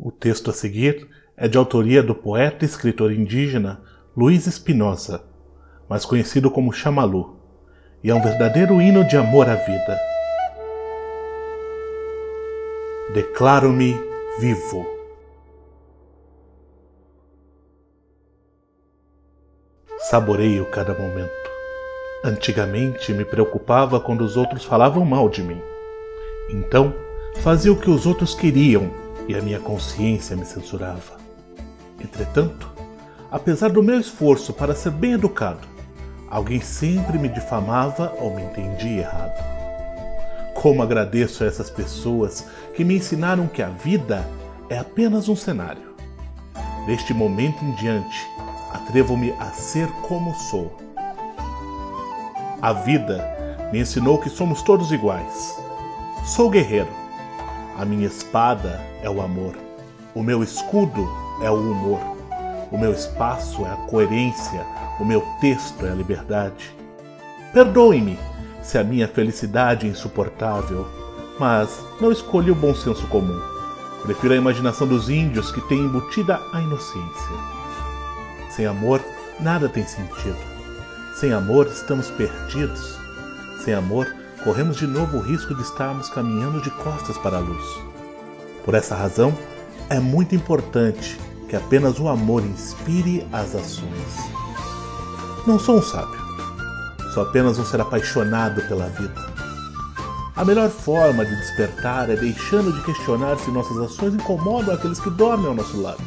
O texto a seguir é de autoria do poeta e escritor indígena Luiz Espinosa, mais conhecido como Chamalu, e é um verdadeiro hino de amor à vida. Declaro-me vivo. Saboreio cada momento. Antigamente me preocupava quando os outros falavam mal de mim. Então, fazia o que os outros queriam e a minha consciência me censurava. Entretanto, apesar do meu esforço para ser bem educado, alguém sempre me difamava ou me entendia errado. Como agradeço a essas pessoas que me ensinaram que a vida é apenas um cenário. Deste momento em diante, atrevo-me a ser como sou. A vida me ensinou que somos todos iguais. Sou guerreiro a minha espada é o amor. O meu escudo é o humor. O meu espaço é a coerência. O meu texto é a liberdade. Perdoe-me se a minha felicidade é insuportável, mas não escolhi o bom senso comum. Prefiro a imaginação dos índios que tem embutida a inocência. Sem amor, nada tem sentido. Sem amor, estamos perdidos. Sem amor, corremos de novo o risco de estarmos caminhando de costas para a luz. Por essa razão, é muito importante que apenas o amor inspire as ações. Não sou um sábio, sou apenas um ser apaixonado pela vida. A melhor forma de despertar é deixando de questionar se nossas ações incomodam aqueles que dormem ao nosso lado.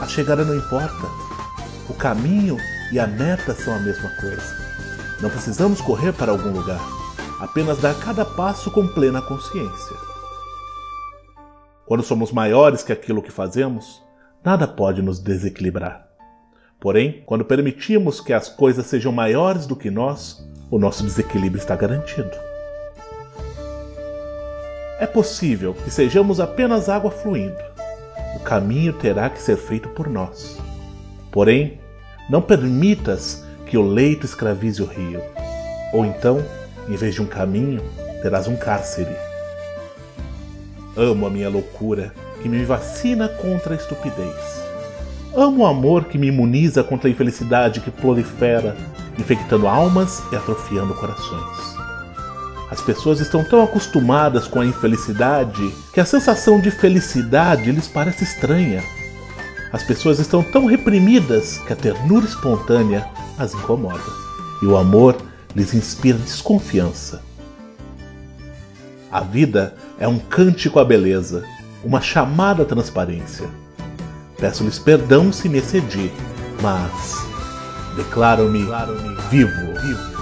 A chegada não importa. O caminho e a meta são a mesma coisa. Não precisamos correr para algum lugar apenas dar cada passo com plena consciência. Quando somos maiores que aquilo que fazemos, nada pode nos desequilibrar. Porém, quando permitimos que as coisas sejam maiores do que nós, o nosso desequilíbrio está garantido. É possível que sejamos apenas água fluindo. O caminho terá que ser feito por nós. Porém, não permitas que o leito escravize o rio. Ou então, em vez de um caminho, terás um cárcere. Amo a minha loucura, que me vacina contra a estupidez. Amo o amor que me imuniza contra a infelicidade que prolifera, infectando almas e atrofiando corações. As pessoas estão tão acostumadas com a infelicidade que a sensação de felicidade lhes parece estranha. As pessoas estão tão reprimidas que a ternura espontânea as incomoda. E o amor lhes inspira desconfiança. A vida é um cântico à beleza, uma chamada à transparência. Peço-lhes perdão se me excedi, mas declaro-me vivo. vivo.